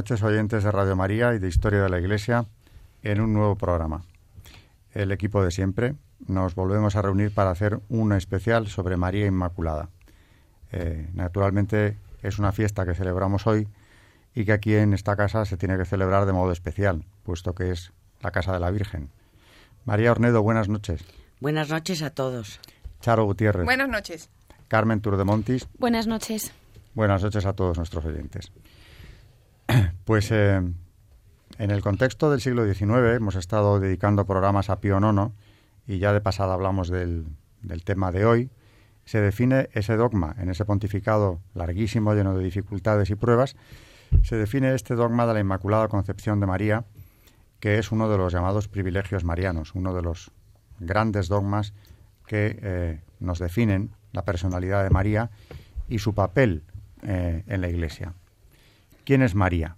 Noches, oyentes de Radio María y de Historia de la Iglesia, en un nuevo programa. El equipo de siempre nos volvemos a reunir para hacer un especial sobre María Inmaculada. Eh, naturalmente es una fiesta que celebramos hoy y que aquí en esta casa se tiene que celebrar de modo especial, puesto que es la casa de la Virgen. María Ornedo, buenas noches. Buenas noches a todos. Charo Gutiérrez. Buenas noches. Carmen Turdemontis. Buenas noches. Buenas noches a todos nuestros oyentes. Pues eh, en el contexto del siglo XIX hemos estado dedicando programas a Pío IX y ya de pasada hablamos del, del tema de hoy. Se define ese dogma en ese pontificado larguísimo, lleno de dificultades y pruebas. Se define este dogma de la Inmaculada Concepción de María, que es uno de los llamados privilegios marianos, uno de los grandes dogmas que eh, nos definen la personalidad de María y su papel eh, en la Iglesia. ¿Quién es María?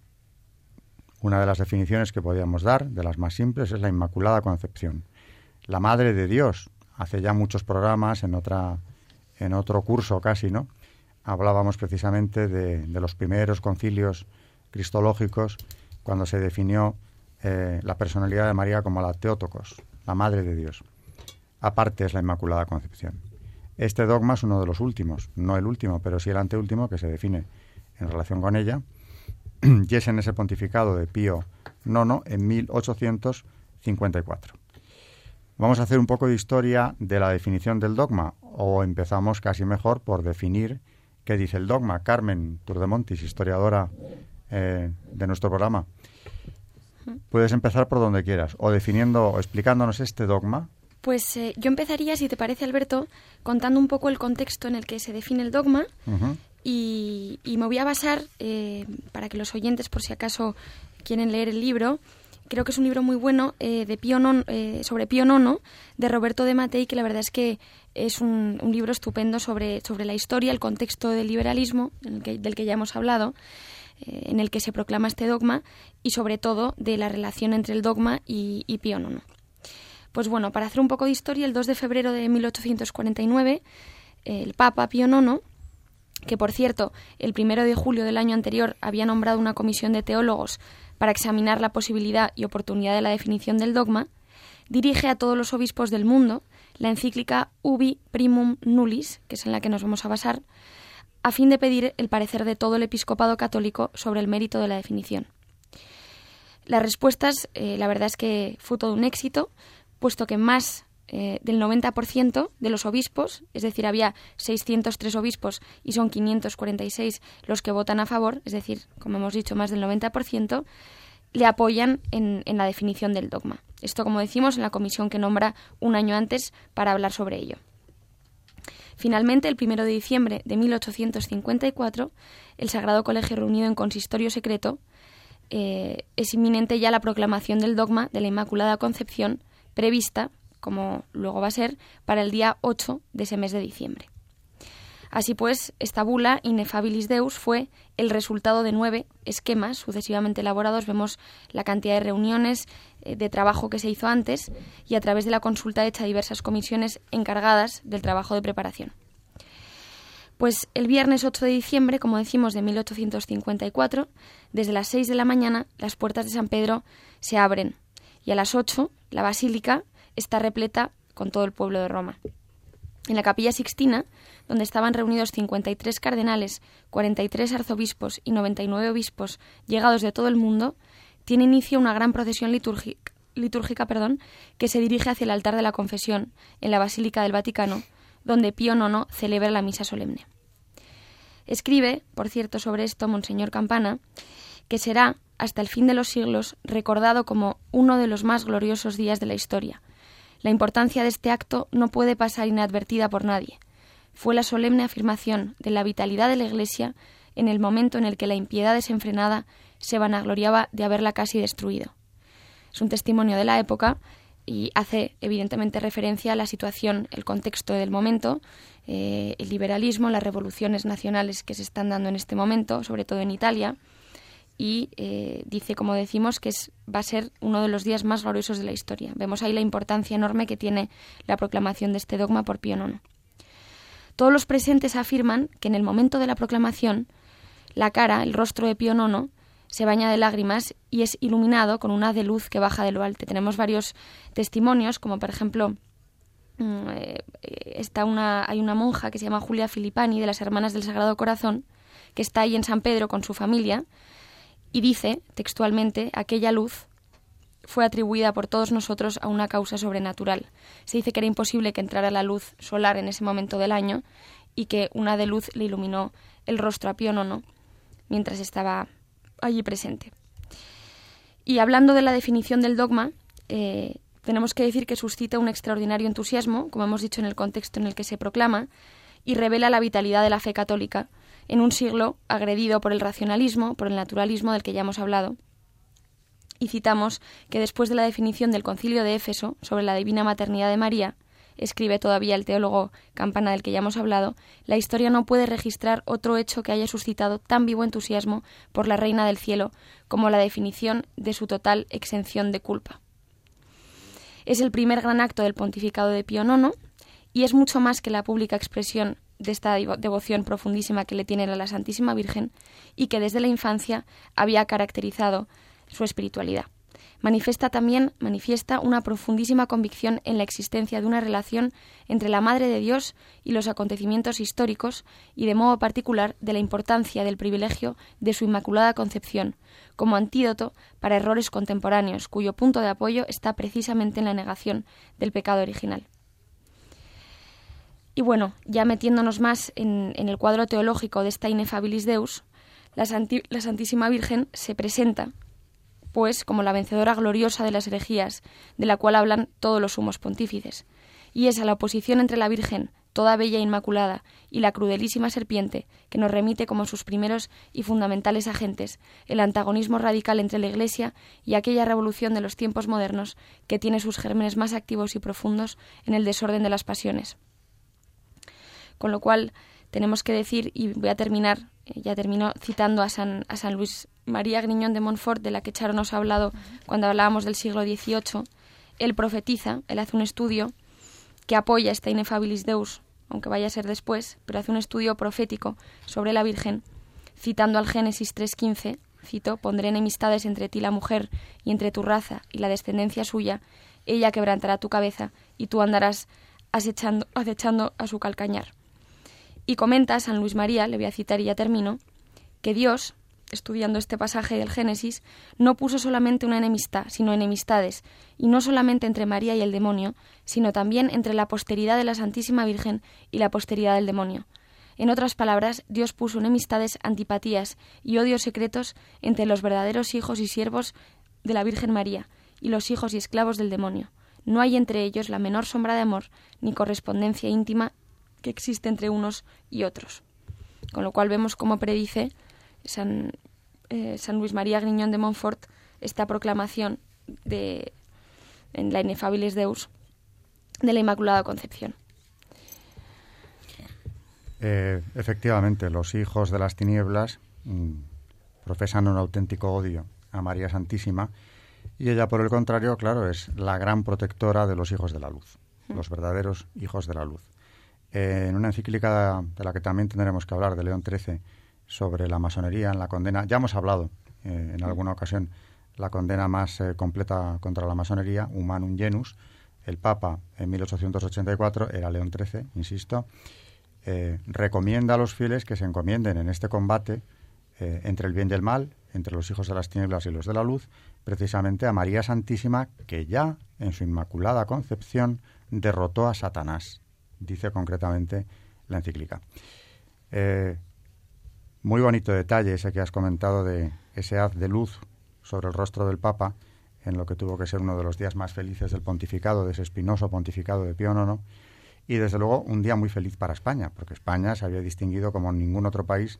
Una de las definiciones que podríamos dar, de las más simples, es la Inmaculada Concepción. La Madre de Dios. Hace ya muchos programas, en, otra, en otro curso casi, ¿no? Hablábamos precisamente de, los primeros concilios cristológicos, cuando se definió eh, la personalidad de María como la Teótocos, la Madre de Dios. Aparte es la Inmaculada Concepción. Este dogma es uno de los últimos, no el último, pero sí el anteúltimo que se define en relación con ella y es en ese pontificado de Pío IX en 1854. Vamos a hacer un poco de historia de la definición del dogma, o empezamos casi mejor por definir qué dice el dogma. Carmen Turdemontis, historiadora eh, de nuestro programa. Puedes empezar por donde quieras, o definiendo, o explicándonos este dogma. Pues eh, yo empezaría, si te parece, Alberto, contando un poco el contexto en el que se define el dogma y, me voy a basar, eh, para que los oyentes, por si acaso quieren leer el libro, creo que es un libro muy bueno eh, de Pío eh, sobre Pío Nono, de Roberto de Matei, que la verdad es que es un, libro estupendo sobre, sobre la historia, el contexto del liberalismo, del que ya hemos hablado, en el que se proclama este dogma, y sobre todo de la relación entre el dogma y, y Pío Nono. Pues bueno, para hacer un poco de historia, el 2 de febrero de 1849, el Papa Pío IX que por cierto, el primero de julio del año anterior había nombrado una comisión de teólogos para examinar la posibilidad y oportunidad de la definición del dogma, dirige a todos los obispos del mundo la encíclica Ubi Primum Nullis, que es en la que nos vamos a basar, a fin de pedir el parecer de todo el episcopado católico sobre el mérito de la definición. Las respuestas, eh, la verdad es que fue todo un éxito, puesto que más eh, del 90% de los obispos, es decir, había 603 obispos y son 546 los que votan a favor, es decir, como hemos dicho, más del 90%, le apoyan en, la definición del dogma. Esto, como decimos, en la comisión que nombra un año antes para hablar sobre ello. Finalmente, el 1 de diciembre de 1854, el Sagrado Colegio reunido en consistorio secreto eh, es inminente ya la proclamación del dogma de la Inmaculada Concepción prevista como luego va a ser, para el día 8 de ese mes de diciembre. Así pues, esta bula, Inefabilis Deus, fue el resultado de nueve esquemas sucesivamente elaborados. Vemos la cantidad de reuniones, eh, de trabajo que se hizo antes y a través de la consulta hecha a diversas comisiones encargadas del trabajo de preparación. Pues el viernes 8 de diciembre, como decimos, de 1854, desde las 6 de la mañana, las puertas de San Pedro se abren y a las 8 la basílica está repleta con todo el pueblo de Roma. En la capilla sixtina, donde estaban reunidos 53 cardenales, 43 arzobispos y 99 obispos llegados de todo el mundo, tiene inicio una gran procesión litúrgica, perdón, que se dirige hacia el altar de la confesión, en la Basílica del Vaticano, donde Pío IX celebra la misa solemne. Escribe, por cierto, sobre esto Monseñor Campana, que será hasta el fin de los siglos recordado como uno de los más gloriosos días de la historia. La importancia de este acto no puede pasar inadvertida por nadie. Fue la solemne afirmación de la vitalidad de la Iglesia en el momento en el que la impiedad desenfrenada se vanagloriaba de haberla casi destruido. Es un testimonio de la época y hace evidentemente referencia a la situación, el contexto del momento, eh, el liberalismo, las revoluciones nacionales que se están dando en este momento, sobre todo en Italia, y eh, dice, como decimos, que es, va a ser uno de los días más gloriosos de la historia. Vemos ahí la importancia enorme que tiene la proclamación de este dogma por Pío IX. Todos los presentes afirman que en el momento de la proclamación, la cara, el rostro de Pío IX, se baña de lágrimas y es iluminado con una de luz que baja de lo alto. Tenemos varios testimonios, como por ejemplo mm, eh, está una, hay una monja que se llama Julia Filipani de las Hermanas del Sagrado Corazón, que está ahí en San Pedro con su familia y dice textualmente aquella luz fue atribuida por todos nosotros a una causa sobrenatural. Se dice que era imposible que entrara la luz solar en ese momento del año y que una de luz le iluminó el rostro a IX mientras estaba allí presente. Y hablando de la definición del dogma, eh, tenemos que decir que suscita un extraordinario entusiasmo, como hemos dicho en el contexto en el que se proclama, y revela la vitalidad de la fe católica en un siglo agredido por el racionalismo, por el naturalismo del que ya hemos hablado. Y citamos que después de la definición del concilio de Éfeso sobre la divina maternidad de María, escribe todavía el teólogo Campana del que ya hemos hablado, la historia no puede registrar otro hecho que haya suscitado tan vivo entusiasmo por la Reina del Cielo como la definición de su total exención de culpa. Es el primer gran acto del pontificado de Pío IX y es mucho más que la pública expresión de esta devoción profundísima que le tiene a la Santísima Virgen y que desde la infancia había caracterizado su espiritualidad manifiesta también manifiesta una profundísima convicción en la existencia de una relación entre la Madre de Dios y los acontecimientos históricos y de modo particular de la importancia del privilegio de su Inmaculada Concepción como antídoto para errores contemporáneos cuyo punto de apoyo está precisamente en la negación del pecado original. Y bueno, ya metiéndonos más en, el cuadro teológico de esta Inefabilis Deus, la Santísima Virgen se presenta pues como la vencedora gloriosa de las herejías, de la cual hablan todos los sumos pontífices, y es a la oposición entre la Virgen, toda bella e inmaculada, y la crudelísima serpiente, que nos remite como sus primeros y fundamentales agentes, el antagonismo radical entre la Iglesia y aquella revolución de los tiempos modernos que tiene sus gérmenes más activos y profundos en el desorden de las pasiones. Con lo cual, tenemos que decir, y voy a terminar, eh, ya termino citando a San, a San Luis María Griñón de Montfort, de la que Charo nos ha hablado cuando hablábamos del siglo XVIII, él profetiza, él hace un estudio que apoya esta Inefabilis Deus, aunque vaya a ser después, pero hace un estudio profético sobre la Virgen, citando al Génesis 3.15, cito, pondré enemistades entre ti la mujer y entre tu raza y la descendencia suya, ella quebrantará tu cabeza y tú andarás acechando, acechando a su calcañar. Y comenta San Luis María, le voy a citar y ya termino, que Dios, estudiando este pasaje del Génesis, no puso solamente una enemistad, sino enemistades, y no solamente entre María y el demonio, sino también entre la posteridad de la Santísima Virgen y la posteridad del demonio. En otras palabras, Dios puso enemistades, antipatías y odios secretos entre los verdaderos hijos y siervos de la Virgen María y los hijos y esclavos del demonio. No hay entre ellos la menor sombra de amor ni correspondencia íntima que existe entre unos y otros. Con lo cual vemos cómo predice San, eh, San Luis María Griñón de Montfort esta proclamación de, en la Inefabilis Deus de la Inmaculada Concepción. Eh, efectivamente, los hijos de las tinieblas mm, profesan un auténtico odio a María Santísima y ella, por el contrario, claro, es la gran protectora de los hijos de la luz, mm. los verdaderos hijos de la luz. Eh, en una encíclica de la que también tendremos que hablar, de León XIII, sobre la masonería en la condena. Ya hemos hablado eh, en alguna ocasión la condena más eh, completa contra la masonería, Humanum Genus. El Papa en 1884, era León XIII, insisto, recomienda a los fieles que se encomienden en este combate entre el bien y el mal, entre los hijos de las tinieblas y los de la luz, precisamente a María Santísima, que ya en su inmaculada concepción derrotó a Satanás, dice concretamente la encíclica. Muy bonito detalle ese que has comentado de ese haz de luz sobre el rostro del Papa en lo que tuvo que ser uno de los días más felices del pontificado, de ese espinoso pontificado de Pío IX, y desde luego un día muy feliz para España, porque España se había distinguido como ningún otro país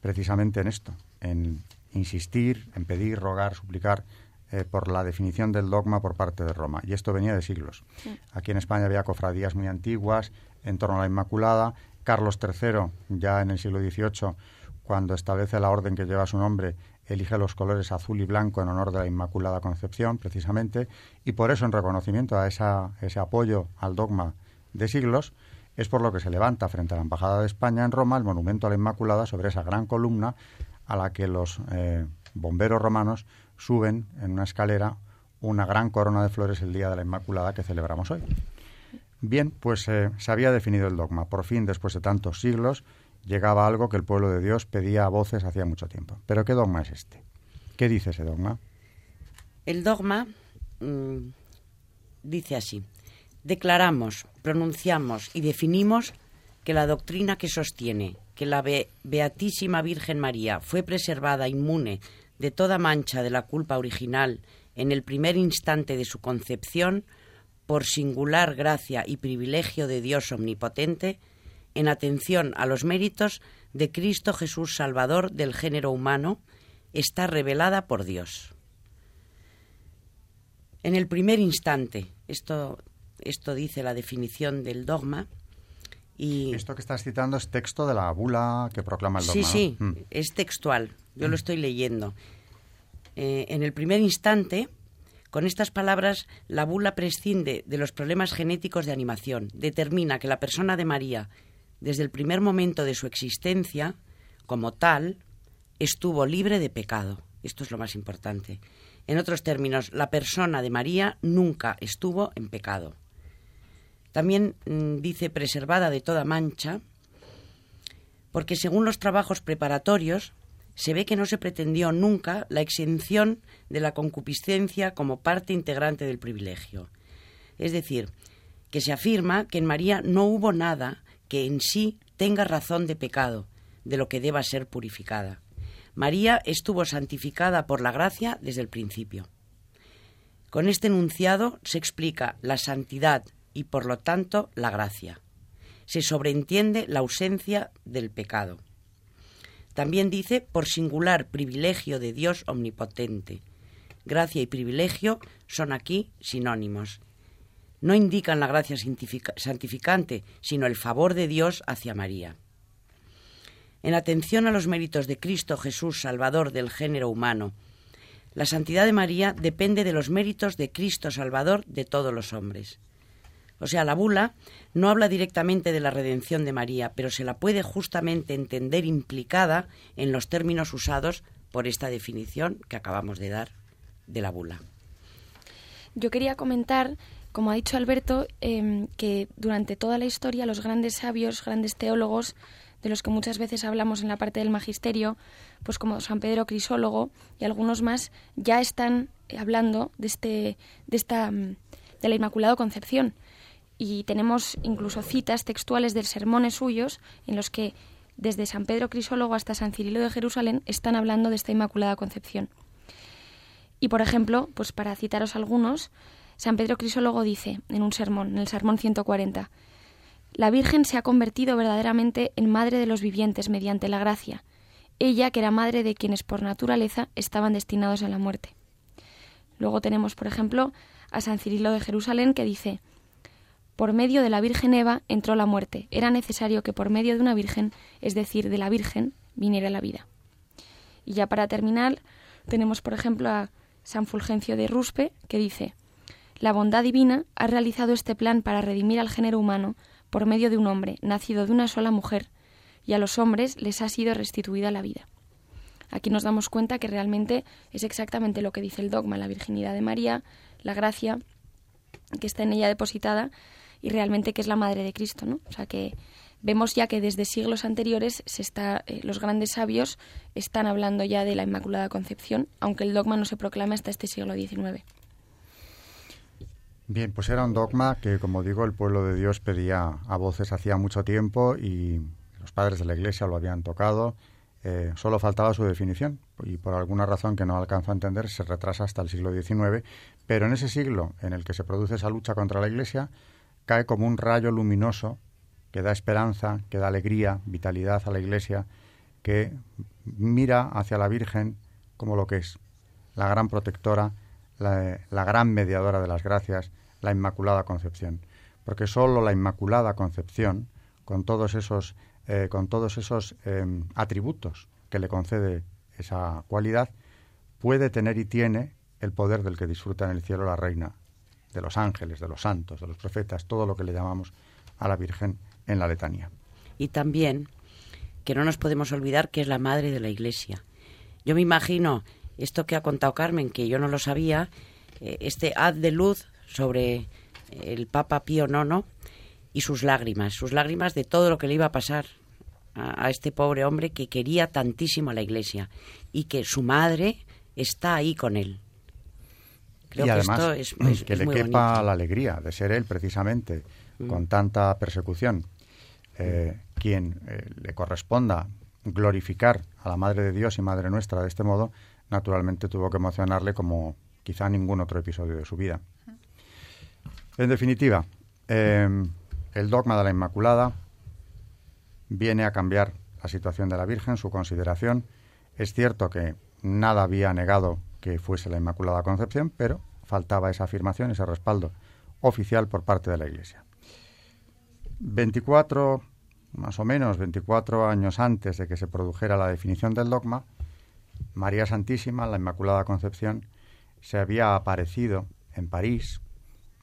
precisamente en esto, en insistir, en pedir, rogar, suplicar eh, por la definición del dogma por parte de Roma. Y esto venía de siglos. Aquí en España había cofradías muy antiguas en torno a la Inmaculada. Carlos III, ya en el siglo XVIII, cuando establece la orden que lleva su nombre, elige los colores azul y blanco en honor de la Inmaculada Concepción, precisamente, y por eso, en reconocimiento a esa, ese apoyo al dogma de siglos, es por lo que se levanta frente a la Embajada de España en Roma el monumento a la Inmaculada sobre esa gran columna a la que los eh, bomberos romanos suben en una escalera una gran corona de flores el día de la Inmaculada que celebramos hoy. Bien, pues eh, se había definido el dogma. Por fin, después de tantos siglos, llegaba algo que el pueblo de Dios pedía a voces hacía mucho tiempo. Pero ¿qué dogma es este? ¿Qué dice ese dogma? El dogma mm, dice así. Declaramos, pronunciamos y definimos que la doctrina que sostiene que la Beatísima Virgen María fue preservada inmune de toda mancha de la culpa original en el primer instante de su concepción, por singular gracia y privilegio de Dios omnipotente, en atención a los méritos de Cristo Jesús Salvador del género humano, está revelada por Dios. En el primer instante, esto, esto dice la definición del dogma, y Esto que estás citando es texto de la bula que proclama el dogma. Sí, sí, mm. es textual. Yo lo mm. estoy leyendo. Eh, en el primer instante, con estas palabras, la bula prescinde de los problemas genéticos de animación. Determina que la persona de María, desde el primer momento de su existencia, como tal, estuvo libre de pecado. Esto es lo más importante. En otros términos, la persona de María nunca estuvo en pecado. También mm, dice preservada de toda mancha, porque según los trabajos preparatorios, se ve que no se pretendió nunca la exención de la concupiscencia como parte integrante del privilegio. Es decir, que se afirma que en María no hubo nada que en sí tenga razón de pecado, de lo que deba ser purificada. María estuvo santificada por la gracia desde el principio. Con este enunciado se explica la santidad y por lo tanto la gracia. Se sobreentiende la ausencia del pecado. También dice por singular privilegio de Dios omnipotente. Gracia y privilegio son aquí sinónimos. No indican la gracia santificante, sino el favor de Dios hacia María. En atención a los méritos de Cristo Jesús, Salvador del género humano, la santidad de María depende de los méritos de Cristo Salvador de todos los hombres. O sea, la bula no habla directamente de la redención de María, pero se la puede justamente entender implicada en los términos usados por esta definición que acabamos de dar de la bula. Yo quería comentar, como ha dicho Alberto, em, que durante toda la historia los grandes sabios, grandes teólogos, de los que muchas veces hablamos en la parte del magisterio, pues como San Pedro Crisólogo y algunos más, ya están hablando de este, de esta, de la Inmaculada Concepción y tenemos incluso citas textuales de sermones suyos en los que desde San Pedro Crisólogo hasta San Cirilo de Jerusalén están hablando de esta Inmaculada Concepción. Y por ejemplo, pues para citaros algunos, San Pedro Crisólogo dice en un sermón, en el sermón 140, La Virgen se ha convertido verdaderamente en madre de los vivientes mediante la gracia, ella que era madre de quienes por naturaleza estaban destinados a la muerte. Luego tenemos, por ejemplo, a San Cirilo de Jerusalén que dice, por medio de la Virgen Eva entró la muerte. Era necesario que por medio de una Virgen, es decir, de la Virgen, viniera la vida. Y ya para terminar, tenemos por ejemplo a San Fulgencio de Ruspe, que dice, La bondad divina ha realizado este plan para redimir al género humano por medio de un hombre, nacido de una sola mujer, y a los hombres les ha sido restituida la vida. Aquí nos damos cuenta que realmente es exactamente lo que dice el dogma, la virginidad de María, la gracia que está en ella depositada, y realmente que es la madre de Cristo, ¿no? O sea que vemos ya que desde siglos anteriores se está, eh, los grandes sabios están hablando ya de la Inmaculada Concepción, aunque el dogma no se proclama hasta este siglo XIX. Bien, pues era un dogma que, como digo, el pueblo de Dios pedía a voces hacía mucho tiempo y los padres de la Iglesia lo habían tocado eh, solo faltaba su definición y por alguna razón que no alcanzo a entender se retrasa hasta el siglo XIX, pero en ese siglo en el que se produce esa lucha contra la Iglesia cae como un rayo luminoso que da esperanza, que da alegría, vitalidad a la Iglesia, que mira hacia la Virgen como lo que es, la gran protectora, la, gran mediadora de las gracias, la Inmaculada Concepción. Porque sólo la Inmaculada Concepción, con todos esos, eh, con todos esos em, atributos que le concede esa cualidad, puede tener y tiene el poder del que disfruta en el cielo la Reina, de los ángeles, de los santos, de los profetas, todo lo que le llamamos a la Virgen en la letanía. Y también que no nos podemos olvidar que es la madre de la Iglesia. Yo me imagino esto que ha contado Carmen, que yo no lo sabía, eh, este haz de luz sobre el Papa Pío IX y sus lágrimas, sus lágrimas de todo lo que le iba a pasar a, este pobre hombre que quería tantísimo a la Iglesia y que su madre está ahí con él. Creo y además, que le quepa la alegría de ser él precisamente mm. con tanta persecución eh, quien eh, le corresponda glorificar a la Madre de Dios y Madre nuestra de este modo, naturalmente tuvo que emocionarle como quizá ningún otro episodio de su vida. En definitiva, em, el dogma de la Inmaculada viene a cambiar la situación de la Virgen, su consideración. Es cierto que nada había negado que fuese la Inmaculada Concepción, pero faltaba esa afirmación, ese respaldo oficial por parte de la Iglesia. 24, más o menos 24 años antes de que se produjera la definición del dogma, María Santísima, la Inmaculada Concepción, se había aparecido en París,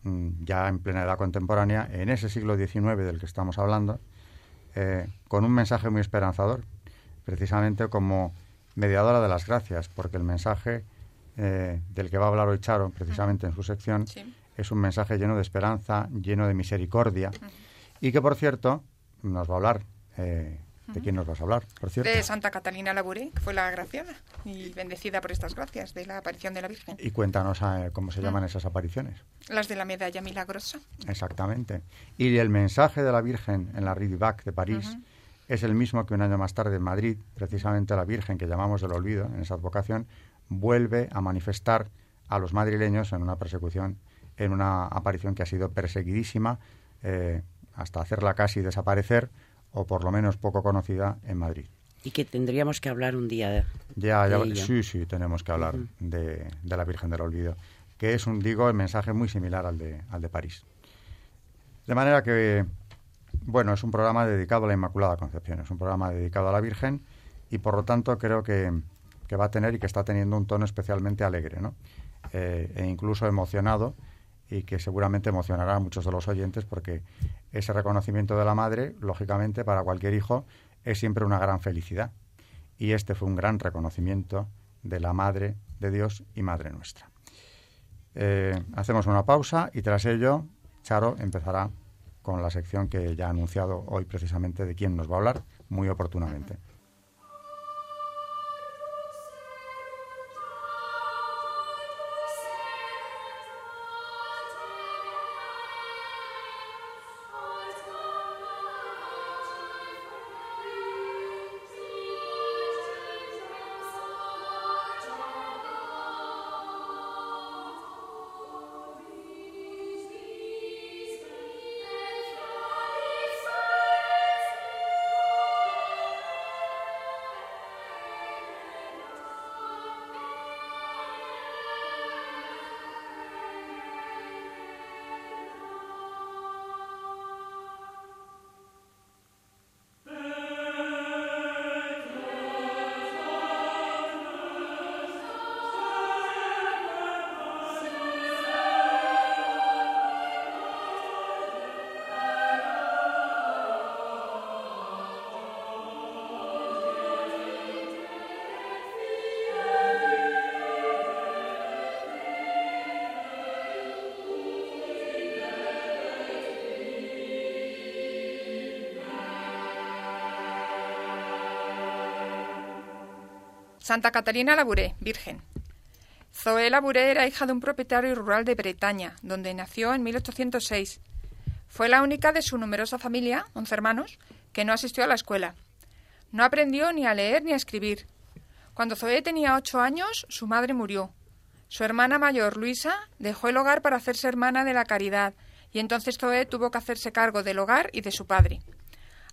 mm, ya en plena edad contemporánea, en ese siglo XIX del que estamos hablando, eh, con un mensaje muy esperanzador, precisamente como mediadora de las gracias, porque el mensaje eh, del que va a hablar hoy Charo, precisamente en su sección, es un mensaje lleno de esperanza, lleno de misericordia, y que, por cierto, nos va a hablar. Eh, ¿De quién nos vas a hablar, por cierto? De Santa Catalina Labouré, que fue la agraciada y bendecida por estas gracias de la aparición de la Virgen. Y cuéntanos eh, cómo se llaman esas apariciones. Las de la medalla milagrosa. Exactamente. Y el mensaje de la Virgen en la Ridivac de París es el mismo que un año más tarde en Madrid, precisamente la Virgen que llamamos del olvido en esa advocación, vuelve a manifestar a los madrileños en una persecución, en una aparición que ha sido perseguidísima. Eh, hasta hacerla casi desaparecer o por lo menos poco conocida en Madrid. Y que tendríamos que hablar un día de, ya, ya Sí, sí, tenemos que hablar de, la Virgen del Olvido, que es, un digo, el mensaje muy similar al de, al de París. De manera que, bueno, es un programa dedicado a la Inmaculada Concepción, es un programa dedicado a la Virgen y por lo tanto creo que, va a tener y que está teniendo un tono especialmente alegre, ¿no? Eh, e incluso emocionado y que seguramente emocionará a muchos de los oyentes porque ese reconocimiento de la madre, lógicamente, para cualquier hijo es siempre una gran felicidad. Y este fue un gran reconocimiento de la Madre de Dios y Madre nuestra. Eh, hacemos una pausa y tras ello Charo empezará con la sección que ya ha anunciado hoy precisamente de quién nos va a hablar muy oportunamente. Santa Catalina Labouré, virgen. Zoé Labouré era hija de un propietario rural de Bretaña, donde nació en 1806. Fue la única de su numerosa familia, once hermanos, que no asistió a la escuela. No aprendió ni a leer ni a escribir. Cuando Zoé tenía ocho años, su madre murió. Su hermana mayor, Luisa, dejó el hogar para hacerse hermana de la caridad, y entonces Zoé tuvo que hacerse cargo del hogar y de su padre.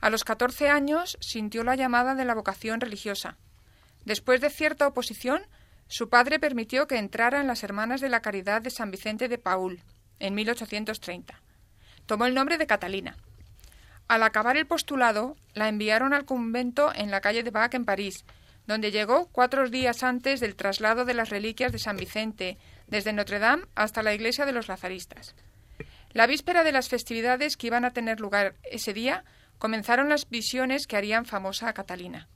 A los catorce años sintió la llamada de la vocación religiosa. Después de cierta oposición, su padre permitió que entrara en las Hermanas de la Caridad de San Vicente de Paul, en 1830. Tomó el nombre de Catalina. Al acabar el postulado, la enviaron al convento en la calle de Bac en París, donde llegó cuatro días antes del traslado de las reliquias de San Vicente, desde Notre Dame hasta la iglesia de los Lazaristas. La víspera de las festividades que iban a tener lugar ese día, comenzaron las visiones que harían famosa a Catalina.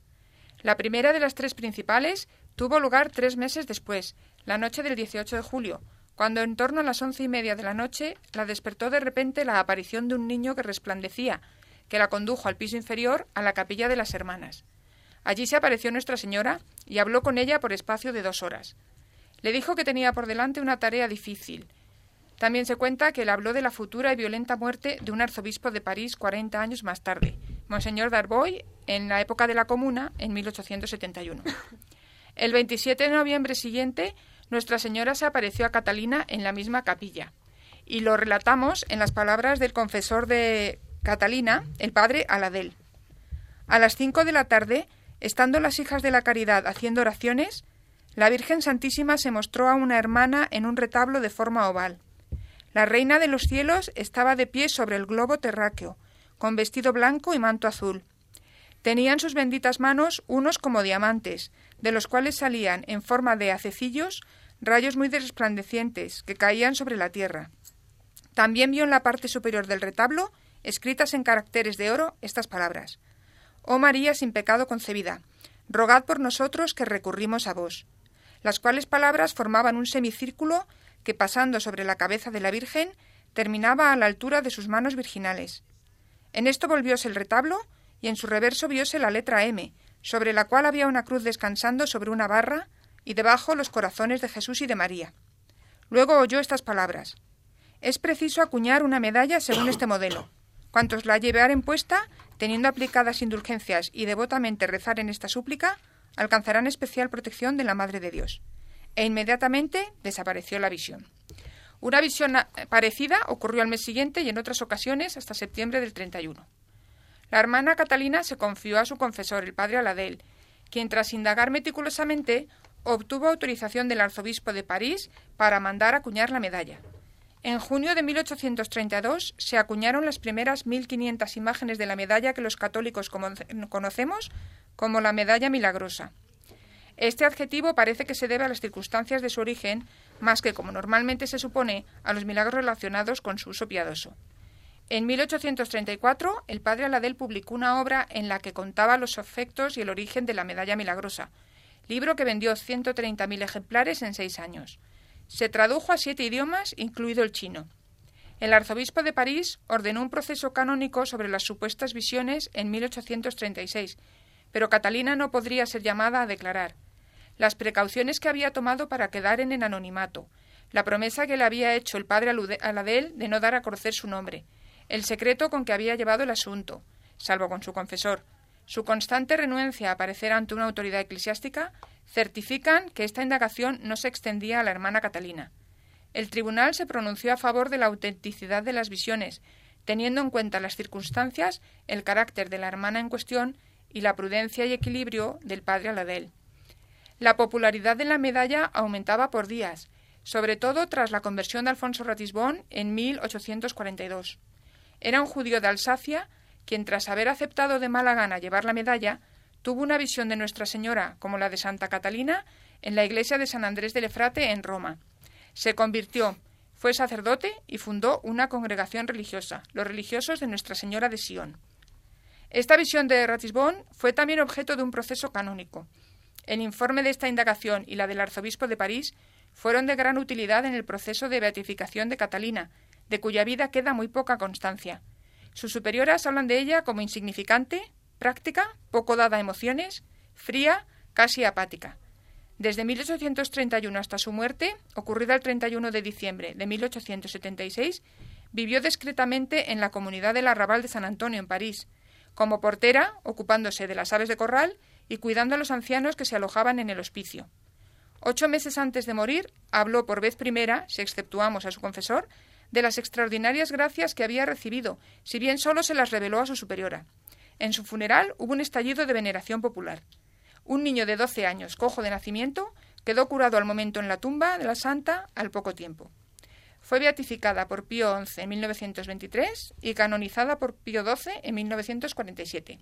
La primera de las tres principales tuvo lugar tres meses después, la noche del 18 de julio, cuando en torno a las once y media de la noche la despertó de repente la aparición de un niño que resplandecía, que la condujo al piso inferior a la capilla de las hermanas. Allí se apareció Nuestra Señora y habló con ella por espacio de dos horas. Le dijo que tenía por delante una tarea difícil. También se cuenta que le habló de la futura y violenta muerte de un arzobispo de París cuarenta años más tarde, Monseñor Darboy, en la época de la Comuna, en 1871. El 27 de noviembre siguiente, Nuestra Señora se apareció a Catalina en la misma capilla. Y lo relatamos en las palabras del confesor de Catalina, el padre Aladel. A las cinco de la tarde, estando las hijas de la caridad haciendo oraciones, la Virgen Santísima se mostró a una hermana en un retablo de forma oval. La Reina de los cielos estaba de pie sobre el globo terráqueo, con vestido blanco y manto azul. Tenía en sus benditas manos unos como diamantes, de los cuales salían, en forma de acecillos, rayos muy resplandecientes que caían sobre la tierra. También vio en la parte superior del retablo, escritas en caracteres de oro, estas palabras Oh María sin pecado concebida, rogad por nosotros que recurrimos a vos. Las cuales palabras formaban un semicírculo que, pasando sobre la cabeza de la Virgen, terminaba a la altura de sus manos virginales. En esto volvióse el retablo, y en su reverso vióse la letra M, sobre la cual había una cruz descansando sobre una barra, y debajo los corazones de Jesús y de María. Luego oyó estas palabras Es preciso acuñar una medalla según este modelo. Cuantos la llevaren puesta, teniendo aplicadas indulgencias y devotamente rezar en esta súplica, alcanzarán especial protección de la Madre de Dios. E inmediatamente desapareció la visión. Una visión parecida ocurrió al mes siguiente y en otras ocasiones hasta septiembre del 31. La hermana Catalina se confió a su confesor, el padre Aladel, quien tras indagar meticulosamente obtuvo autorización del arzobispo de París para mandar acuñar la medalla. En junio de 1832 se acuñaron las primeras 1.500 imágenes de la medalla que los católicos conocemos como la medalla milagrosa. Este adjetivo parece que se debe a las circunstancias de su origen, más que, como normalmente se supone, a los milagros relacionados con su uso piadoso. En 1834, el padre Aladel publicó una obra en la que contaba los efectos y el origen de la medalla milagrosa, libro que vendió 130.000 ejemplares en seis años. Se tradujo a siete idiomas, incluido el chino. El arzobispo de París ordenó un proceso canónico sobre las supuestas visiones en 1836, pero Catalina no podría ser llamada a declarar las precauciones que había tomado para quedar en el anonimato, la promesa que le había hecho el padre Aladel de no dar a conocer su nombre, el secreto con que había llevado el asunto, salvo con su confesor, su constante renuencia a aparecer ante una autoridad eclesiástica, certifican que esta indagación no se extendía a la hermana Catalina. El tribunal se pronunció a favor de la autenticidad de las visiones, teniendo en cuenta las circunstancias, el carácter de la hermana en cuestión y la prudencia y equilibrio del padre Aladel. La popularidad de la medalla aumentaba por días, sobre todo tras la conversión de Alfonso Ratisbón en 1842. Era un judío de Alsacia quien, tras haber aceptado de mala gana llevar la medalla, tuvo una visión de Nuestra Señora, como la de Santa Catalina, en la iglesia de San Andrés del Efrate en Roma. Se convirtió, fue sacerdote y fundó una congregación religiosa, los religiosos de Nuestra Señora de Sion. Esta visión de Ratisbón fue también objeto de un proceso canónico. El informe de esta indagación y la del arzobispo de París fueron de gran utilidad en el proceso de beatificación de Catalina, de cuya vida queda muy poca constancia. Sus superioras hablan de ella como insignificante, práctica, poco dada a emociones, fría, casi apática. Desde 1831 hasta su muerte, ocurrida el 31 de diciembre de 1876, vivió discretamente en la comunidad del arrabal de San Antonio, en París, como portera, ocupándose de las aves de corral y cuidando a los ancianos que se alojaban en el hospicio. Ocho meses antes de morir, habló por vez primera, si exceptuamos a su confesor, de las extraordinarias gracias que había recibido, si bien solo se las reveló a su superiora. En su funeral hubo un estallido de veneración popular. Un niño de doce años, cojo de nacimiento, quedó curado al momento en la tumba de la santa al poco tiempo. Fue beatificada por Pío XI en 1923 y canonizada por Pío XII en 1947.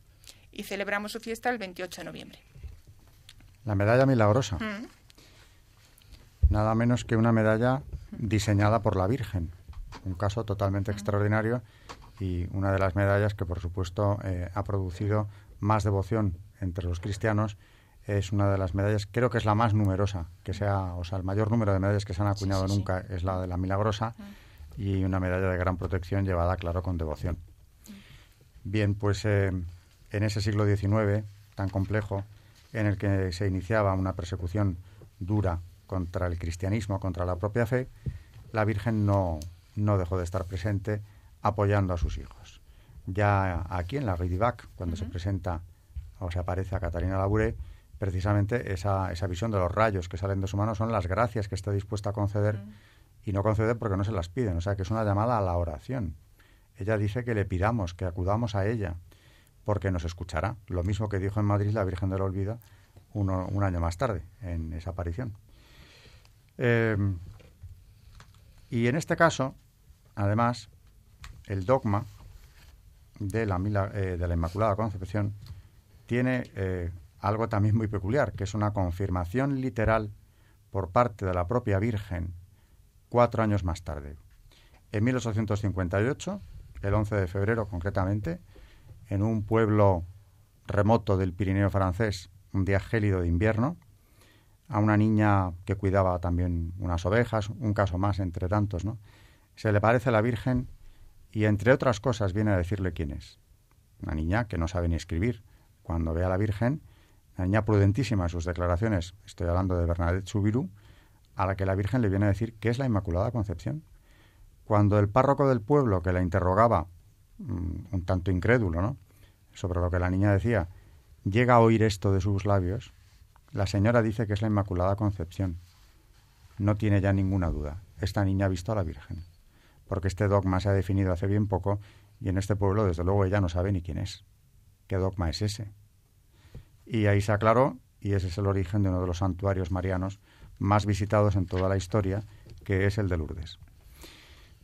Y celebramos su fiesta el 28 de noviembre. La medalla milagrosa. Mm. Nada menos que una medalla diseñada por la Virgen. Un caso totalmente extraordinario y una de las medallas que, por supuesto, eh, ha producido más devoción entre los cristianos es una de las medallas, creo que es la más numerosa, que sea, o sea, el mayor número de medallas que se han acuñado nunca es la de la Milagrosa y una medalla de gran protección llevada, claro, con devoción. Bien, pues eh, en ese siglo XIX tan complejo, en el que se iniciaba una persecución dura contra el cristianismo, contra la propia fe, la Virgen no, no dejó de estar presente apoyando a sus hijos. Ya aquí en la Ridivac, cuando se presenta o se aparece a Catalina Labouré, precisamente esa, esa visión de los rayos que salen de su mano son las gracias que está dispuesta a conceder y no conceder porque no se las piden, o sea que es una llamada a la oración. Ella dice que le pidamos, que acudamos a ella, porque nos escuchará, lo mismo que dijo en Madrid la Virgen del Olvido un año más tarde, en esa aparición. Eh, y en este caso, además, el dogma de la, eh, de la Inmaculada Concepción tiene eh, algo también muy peculiar, que es una confirmación literal por parte de la propia Virgen cuatro años más tarde. En 1858, el 11 de febrero concretamente, en un pueblo remoto del Pirineo francés, un día gélido de invierno, a una niña que cuidaba también unas ovejas, un caso más entre tantos, ¿no? Se le parece a la Virgen y entre otras cosas viene a decirle quién es. Una niña que no sabe ni escribir. Cuando ve a la Virgen, la niña prudentísima en sus declaraciones, estoy hablando de Bernadette Subiru, a la que la Virgen le viene a decir que es la Inmaculada Concepción. Cuando el párroco del pueblo que la interrogaba, un tanto incrédulo, ¿no? sobre lo que la niña decía, llega a oír esto de sus labios, la señora dice que es la Inmaculada Concepción. No tiene ya ninguna duda. Esta niña ha visto a la Virgen. Porque este dogma se ha definido hace bien poco y en este pueblo, desde luego, ella no sabe ni quién es. ¿Qué dogma es ese? Y ahí se aclaró, y ese es el origen de uno de los santuarios marianos más visitados en toda la historia, que es el de Lourdes.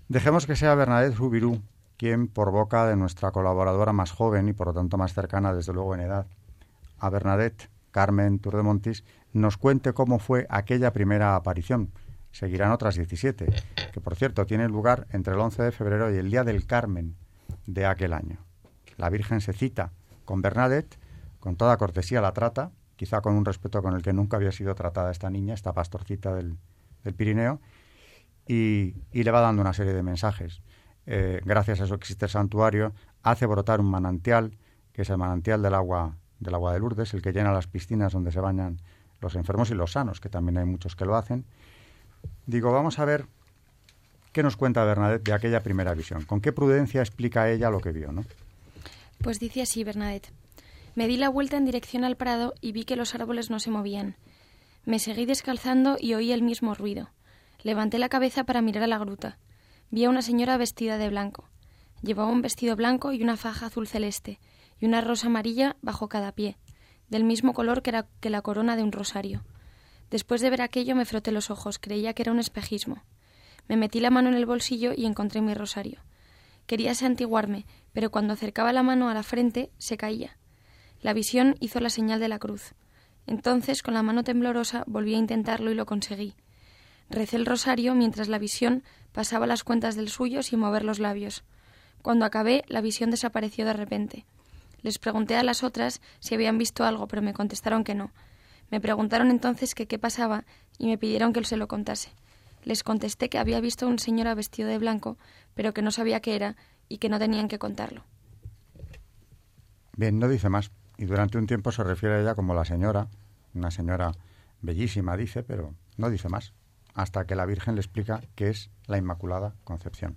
Dejemos que sea Bernadette Rubirú quien, por boca de nuestra colaboradora más joven y por lo tanto más cercana, desde luego en edad, a Bernadette, Carmen Turdemontis, nos cuente cómo fue aquella primera aparición. Seguirán otras 17, que por cierto tienen lugar entre el 11 de febrero y el día del Carmen de aquel año. La Virgen se cita con Bernadette, con toda cortesía la trata, quizá con un respeto con el que nunca había sido tratada esta niña, esta pastorcita del, Pirineo, y, le va dando una serie de mensajes. Eh, gracias a eso existe el santuario, hace brotar un manantial, que es el manantial del agua del agua de Lourdes, el que llena las piscinas donde se bañan los enfermos y los sanos, que también hay muchos que lo hacen. Digo, vamos a ver qué nos cuenta Bernadette de aquella primera visión. ¿Con qué prudencia explica ella lo que vio, no? Pues dice así Bernadette. Me di la vuelta en dirección al prado y vi que los árboles no se movían. Me seguí descalzando y oí el mismo ruido. Levanté la cabeza para mirar a la gruta. Vi a una señora vestida de blanco. Llevaba un vestido blanco y una faja azul celeste, y una rosa amarilla bajo cada pie, del mismo color que, que la corona de un rosario. Después de ver aquello me froté los ojos, creía que era un espejismo. Me metí la mano en el bolsillo y encontré mi rosario. Quería santiguarme, pero cuando acercaba la mano a la frente se caía. La visión hizo la señal de la cruz. Entonces, con la mano temblorosa, volví a intentarlo y lo conseguí. Recé el rosario mientras la visión pasaba las cuentas del suyo sin mover los labios. Cuando acabé, la visión desapareció de repente. Les pregunté a las otras si habían visto algo, pero me contestaron que no. Me preguntaron entonces qué pasaba y me pidieron que se lo contase. Les contesté que había visto a un señor vestido de blanco, pero que no sabía qué era y que no tenían que contarlo. Bien, no dice más. Y durante un tiempo se refiere a ella como la señora, una señora bellísima, dice, pero no dice más, hasta que la Virgen le explica que es la Inmaculada Concepción.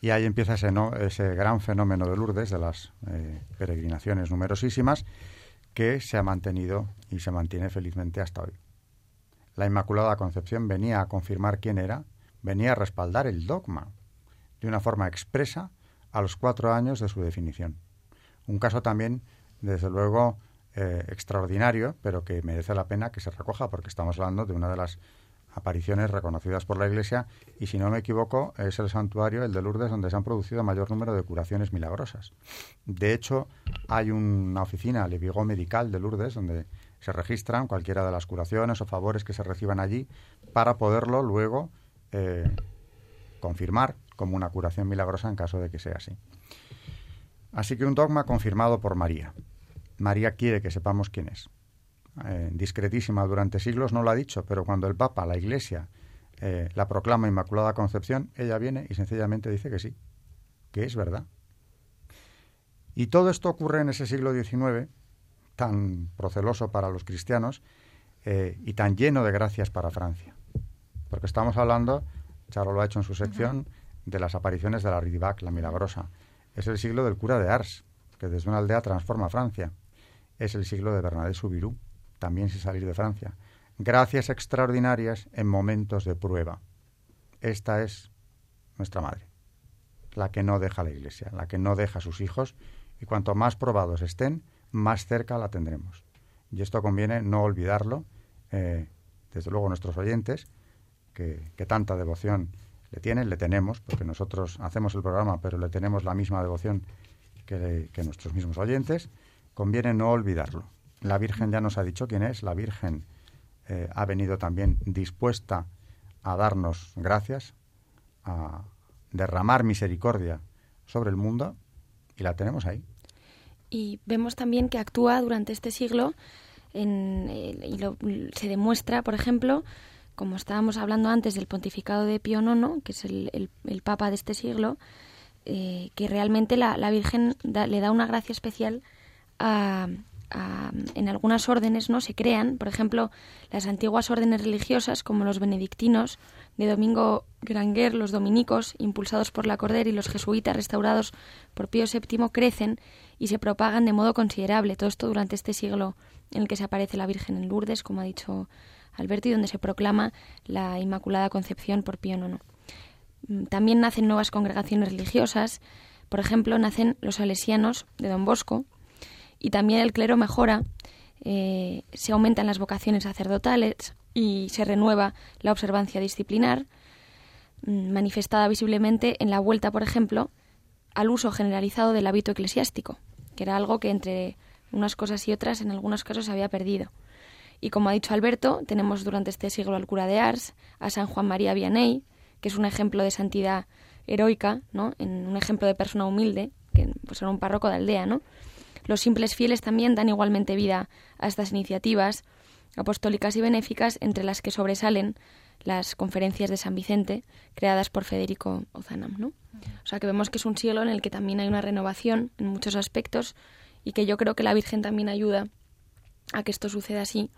Y ahí empieza ese, ese gran fenómeno de Lourdes, de las eh, peregrinaciones numerosísimas, que se ha mantenido y se mantiene felizmente hasta hoy. La Inmaculada Concepción venía a confirmar quién era, venía a respaldar el dogma de una forma expresa a los cuatro años de su definición. Un caso también, desde luego, eh, extraordinario, pero que merece la pena que se recoja porque estamos hablando de una de las apariciones reconocidas por la Iglesia y, si no me equivoco, es el santuario, el de Lourdes, donde se han producido mayor número de curaciones milagrosas. De hecho, hay una oficina, Le Vigo Medical de Lourdes, donde se registran cualquiera de las curaciones o favores que se reciban allí para poderlo luego eh, confirmar como una curación milagrosa en caso de que sea así. Así que un dogma confirmado por María. María quiere que sepamos quién es. Eh, discretísima durante siglos no lo ha dicho, pero cuando el Papa, la Iglesia, eh, la proclama Inmaculada Concepción, ella viene y sencillamente dice que sí, que es verdad. Y todo esto ocurre en ese siglo XIX, tan proceloso para los cristianos eh, y tan lleno de gracias para Francia. Porque estamos hablando, Charo lo ha hecho en su sección, de las apariciones de la Ridivac, la milagrosa. Es el siglo del cura de Ars, que desde una aldea transforma Francia. Es el siglo de Bernadette Soubirous, también sin salir de Francia. Gracias extraordinarias en momentos de prueba. Esta es nuestra madre, la que no deja la iglesia, la que no deja a sus hijos, y cuanto más probados estén, más cerca la tendremos. Y esto conviene no olvidarlo, eh, desde luego nuestros oyentes, que, tanta devoción le tienen, le tenemos, porque nosotros hacemos el programa, pero le tenemos la misma devoción que nuestros mismos oyentes, conviene no olvidarlo. La Virgen ya nos ha dicho quién es. La Virgen eh, ha venido también dispuesta a darnos gracias, a derramar misericordia sobre el mundo y la tenemos ahí. Y vemos también que actúa durante este siglo en, eh, y se demuestra, por ejemplo, como estábamos hablando antes del pontificado de Pío IX, que es el, papa de este siglo, eh, que realmente la, Virgen le da una gracia especial a, en algunas órdenes no se crean, por ejemplo, las antiguas órdenes religiosas como los benedictinos de Domingo Granger, los dominicos, impulsados por la Cordera y los jesuitas restaurados por Pío VII crecen y se propagan de modo considerable. Todo esto durante este siglo en el que se aparece la Virgen en Lourdes, como ha dicho Alberto, y donde se proclama la Inmaculada Concepción por Pío IX. Mm, también nacen nuevas congregaciones religiosas. Por ejemplo, nacen los salesianos de Don Bosco, y también el clero mejora, eh, se aumentan las vocaciones sacerdotales y se renueva la observancia disciplinar, mm, manifestada visiblemente en la vuelta, por ejemplo, al uso generalizado del hábito eclesiástico, que era algo que entre unas cosas y otras en algunos casos se había perdido. Y como ha dicho Alberto, tenemos durante este siglo al cura de Ars, a San Juan María Vianney, que es un ejemplo de santidad heroica, ¿no? Un ejemplo de persona humilde, que pues era un párroco de aldea, ¿no? Los simples fieles también dan igualmente vida a estas iniciativas apostólicas y benéficas, entre las que sobresalen las conferencias de San Vicente, creadas por Federico Ozanam. ¿no? O sea que vemos que es un siglo en el que también hay una renovación en muchos aspectos y que yo creo que la Virgen también ayuda a que esto suceda así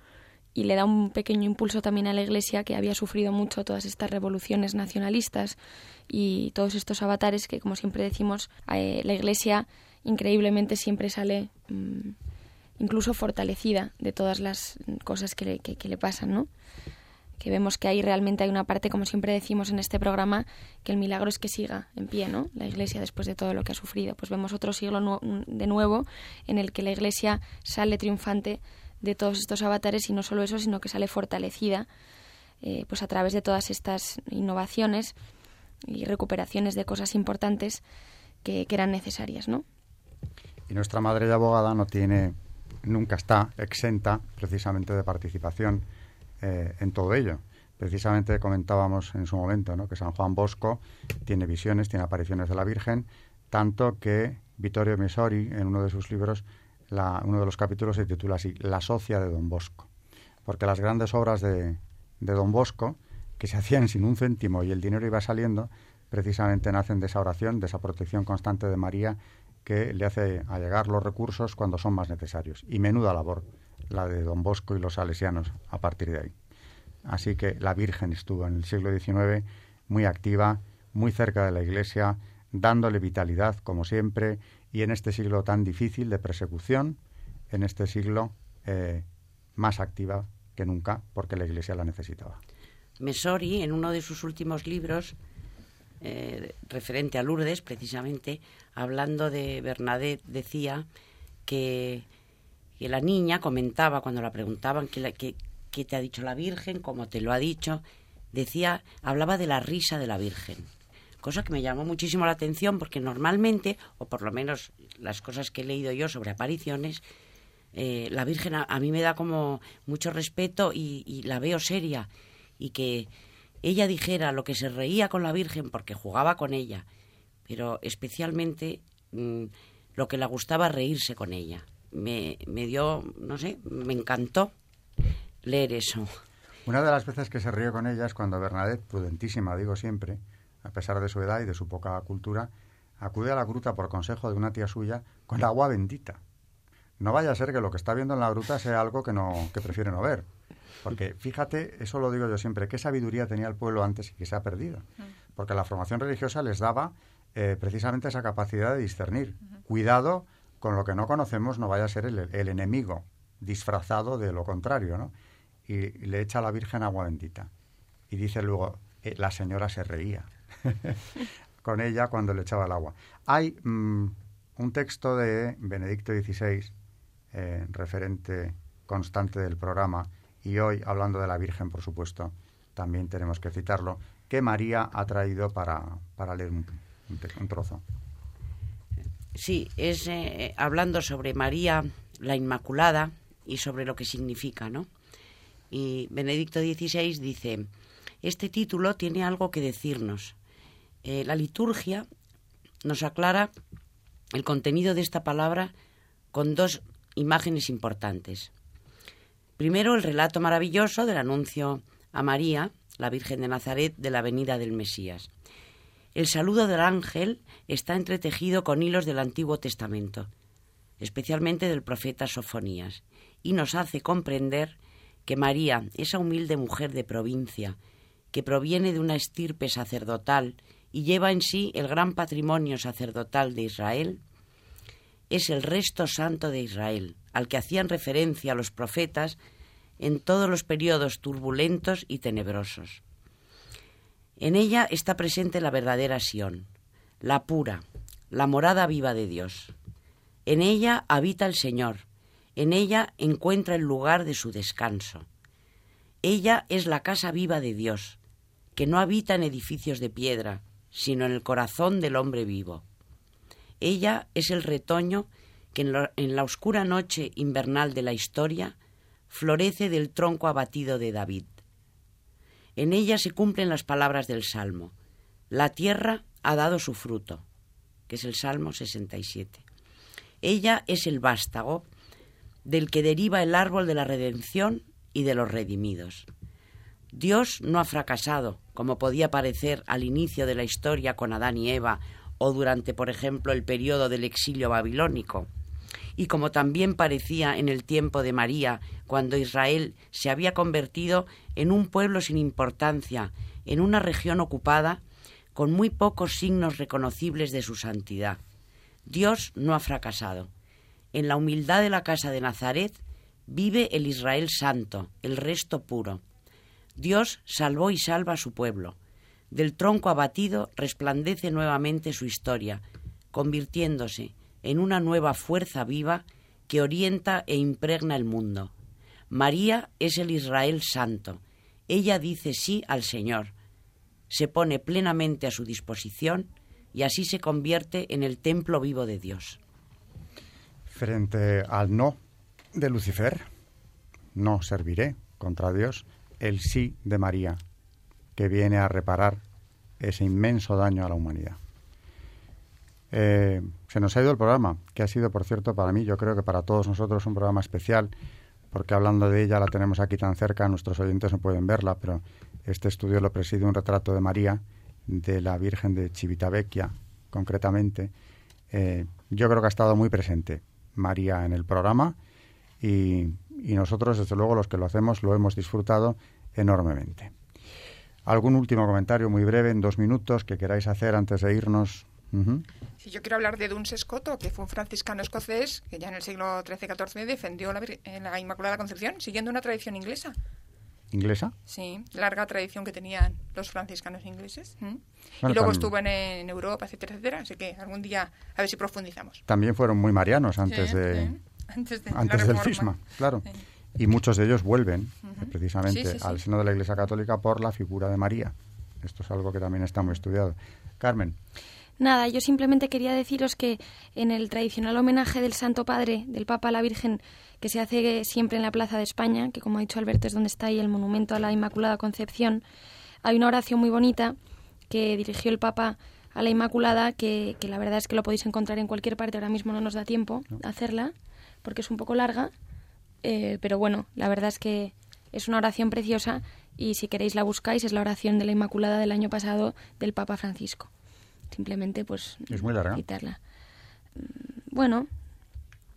y le da un pequeño impulso también a la Iglesia que había sufrido mucho todas estas revoluciones nacionalistas y todos estos avatares que, como siempre decimos, eh, la Iglesia increíblemente siempre sale mm, incluso fortalecida de todas las cosas que le, que, le pasan, ¿no? que vemos que ahí realmente hay una parte, como siempre decimos en este programa, que el milagro es que siga en pie, ¿no? La Iglesia después de todo lo que ha sufrido. Pues vemos otro siglo de nuevo en el que la Iglesia sale triunfante de todos estos avatares y no solo eso, sino que sale fortalecida eh, pues a través de todas estas innovaciones y recuperaciones de cosas importantes que, que eran necesarias, ¿no? Y nuestra madre de abogada no tiene, nunca está exenta precisamente de participación eh, en todo ello. Precisamente comentábamos en su momento que San Juan Bosco tiene visiones, tiene apariciones de la Virgen, tanto que Vittorio Messori, en uno de sus libros, uno de los capítulos se titula así, La socia de Don Bosco. Porque las grandes obras de, de Don Bosco, que se hacían sin un céntimo y el dinero iba saliendo, precisamente nacen de esa oración, de esa protección constante de María que le hace allegar los recursos cuando son más necesarios. Y menuda labor la de don Bosco y los salesianos a partir de ahí. Así que la Virgen estuvo en el siglo XIX muy activa, muy cerca de la Iglesia, dándole vitalidad, como siempre, y en este siglo tan difícil de persecución, en este siglo eh, más activa que nunca, porque la Iglesia la necesitaba. Mesori, en uno de sus últimos libros, eh, referente a Lourdes, precisamente, hablando de Bernadette, decía que, la niña comentaba cuando la preguntaban qué, qué te ha dicho la Virgen, cómo te lo ha dicho, decía, hablaba de la risa de la Virgen cosa que me llamó muchísimo la atención porque normalmente, o por lo menos las cosas que he leído yo sobre apariciones, eh, la Virgen a, mí me da como mucho respeto y, la veo seria y que ella dijera lo que se reía con la Virgen porque jugaba con ella, pero especialmente mm, lo que le gustaba reírse con ella. Me, me dio, no sé, me encantó leer eso. Una de las veces que se ríe con ella es cuando Bernadette, prudentísima, digo siempre, a pesar de su edad y de su poca cultura, acude a la gruta por consejo de una tía suya con agua bendita. No vaya a ser que lo que está viendo en la gruta sea algo que, no, que prefiere no ver. Porque fíjate, eso lo digo yo siempre, qué sabiduría tenía el pueblo antes y que se ha perdido. Porque la formación religiosa les daba eh, precisamente esa capacidad de discernir. Cuidado con lo que no conocemos, no vaya a ser el, enemigo disfrazado de lo contrario, ¿no? Y, le echa a la Virgen agua bendita. Y dice luego, eh, la señora se reía. con ella cuando le echaba el agua. Hay mm, un texto de Benedicto XVI, eh, referente constante del programa, y hoy, hablando de la Virgen, por supuesto, también tenemos que citarlo, que María ha traído para, para leer un, trozo. Sí, es eh, hablando sobre María la Inmaculada y sobre lo que significa, ¿no? Y Benedicto XVI dice, este título tiene algo que decirnos. Eh, la liturgia nos aclara el contenido de esta palabra con dos imágenes importantes. Primero, el relato maravilloso del anuncio a María, la Virgen de Nazaret, de la venida del Mesías. El saludo del ángel está entretejido con hilos del Antiguo Testamento, especialmente del profeta Sofonías, y nos hace comprender que María, esa humilde mujer de provincia, que proviene de una estirpe sacerdotal y lleva en sí el gran patrimonio sacerdotal de Israel, es el resto santo de Israel, al que hacían referencia los profetas en todos los periodos turbulentos y tenebrosos. En ella está presente la verdadera Sión, la pura, la morada viva de Dios. En ella habita el Señor, en ella encuentra el lugar de su descanso. Ella es la casa viva de Dios, que no habita en edificios de piedra, sino en el corazón del hombre vivo. Ella es el retoño que en, la oscura noche invernal de la historia florece del tronco abatido de David. En ella se cumplen las palabras del Salmo. La tierra ha dado su fruto, que es el Salmo 67. Ella es el vástago del que deriva el árbol de la redención y de los redimidos. Dios no ha fracasado, como podía parecer al inicio de la historia con Adán y Eva o durante, por ejemplo, el periodo del exilio babilónico, y como también parecía en el tiempo de María, cuando Israel se había convertido en un pueblo sin importancia, en una región ocupada, con muy pocos signos reconocibles de su santidad. Dios no ha fracasado. En la humildad de la casa de Nazaret vive el Israel santo, el resto puro. Dios salvó y salva a su pueblo. Del tronco abatido resplandece nuevamente su historia, convirtiéndose en una nueva fuerza viva que orienta e impregna el mundo. María es el Israel santo. Ella dice sí al Señor, se pone plenamente a su disposición y así se convierte en el templo vivo de Dios. Frente al no de Lucifer, no serviré contra Dios, el sí de María, que viene a reparar ese inmenso daño a la humanidad. Eh, se nos ha ido el programa, que ha sido, por cierto, para mí, yo creo que para todos nosotros un programa especial, porque hablando de ella la tenemos aquí tan cerca, nuestros oyentes no pueden verla, pero este estudio lo preside un retrato de María, de la Virgen de Civitavecchia, concretamente. Eh, yo creo que ha estado muy presente María en el programa y, y nosotros, desde luego, los que lo hacemos, lo hemos disfrutado enormemente. ¿Algún último comentario muy breve, en dos minutos, que queráis hacer antes de irnos? Si yo quiero hablar de Duns Escoto, que fue un franciscano escocés que ya en el siglo XIII-XIV defendió la, la Inmaculada Concepción siguiendo una tradición inglesa. ¿Inglesa? Sí, larga tradición que tenían los franciscanos ingleses. y luego estuvo en, Europa, etcétera, etcétera. Así que algún día a ver si profundizamos. También fueron muy marianos antes de... Antes, del cisma, claro. Y muchos de ellos vuelven precisamente al seno de la Iglesia Católica por la figura de María. Esto es algo que también está muy estudiado. Carmen. Nada, yo simplemente quería deciros que en el tradicional homenaje del Santo Padre, del Papa a la Virgen, que se hace siempre en la Plaza de España, que como ha dicho Alberto es donde está ahí el monumento a la Inmaculada Concepción, hay una oración muy bonita que dirigió el Papa a la Inmaculada, que, que la verdad es que lo podéis encontrar en cualquier parte, ahora mismo no nos da tiempo a hacerla, porque es un poco larga, eh, pero bueno, la verdad es que es una oración preciosa y si queréis la buscáis, es la oración de la Inmaculada del año pasado del Papa Francisco. Simplemente, pues, es muy larga. quitarla. Mm, bueno.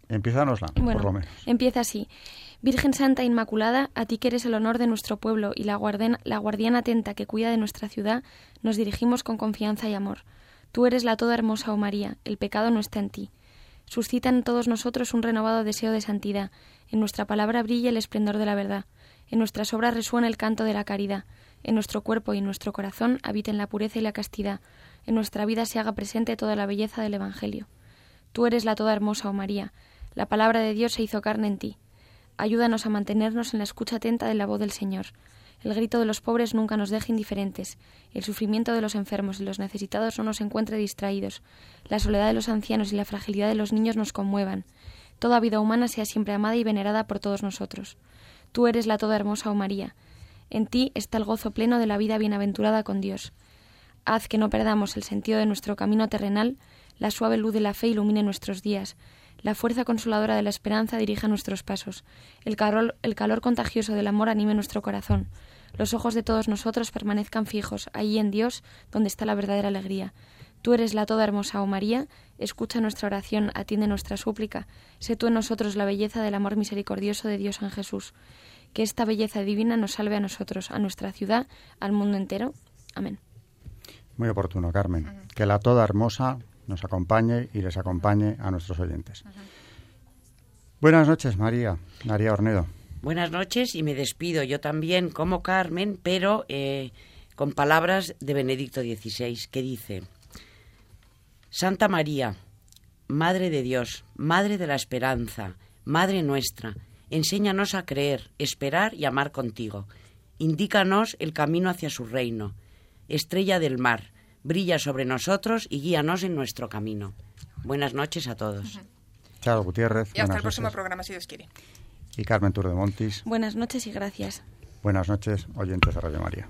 Empiézanosla, por lo menos. Empieza así. Virgen Santa Inmaculada, a ti que eres el honor de nuestro pueblo y la, guardiana, la guardiana atenta que cuida de nuestra ciudad, nos dirigimos con confianza y amor. Tú eres la toda hermosa, oh María, el pecado no está en ti suscita en todos nosotros un renovado deseo de santidad. En nuestra palabra brilla el esplendor de la verdad. En nuestras obras resuena el canto de la caridad. En nuestro cuerpo y en nuestro corazón habiten la pureza y la castidad. En nuestra vida se haga presente toda la belleza del Evangelio. Tú eres la toda hermosa, oh María. La palabra de Dios se hizo carne en ti. Ayúdanos a mantenernos en la escucha atenta de la voz del Señor. El grito de los pobres nunca nos deje indiferentes. El sufrimiento de los enfermos y los necesitados no nos encuentre distraídos. La soledad de los ancianos y la fragilidad de los niños nos conmuevan. Toda vida humana sea siempre amada y venerada por todos nosotros. Tú eres la toda hermosa, oh María. En ti está el gozo pleno de la vida bienaventurada con Dios. Haz que no perdamos el sentido de nuestro camino terrenal, la suave luz de la fe ilumine nuestros días, la fuerza consoladora de la esperanza dirija nuestros pasos. El calor, contagioso del amor anime nuestro corazón. Los ojos de todos nosotros permanezcan fijos, allí en Dios, donde está la verdadera alegría. Tú eres la toda hermosa, oh María, escucha nuestra oración, atiende nuestra súplica. Sé tú en nosotros la belleza del amor misericordioso de Dios en Jesús. Que esta belleza divina nos salve a nosotros, a nuestra ciudad, al mundo entero. Amén. Muy oportuno, Carmen. Que la toda hermosa nos acompañe y les acompañe a nuestros oyentes. Buenas noches, María, María Ornedo. Buenas noches y me despido yo también como Carmen, pero eh, con palabras de Benedicto XVI, que dice, Santa María, Madre de Dios, Madre de la Esperanza, Madre nuestra, enséñanos a creer, esperar y amar contigo. Indícanos el camino hacia su reino. Estrella del mar, brilla sobre nosotros y guíanos en nuestro camino. Buenas noches a todos. Chao, Gutiérrez. Y hasta el próximo programa, si Dios quiere. Y Carmen Tour de Montis. Buenas noches y gracias. Buenas noches, oyentes de Radio María.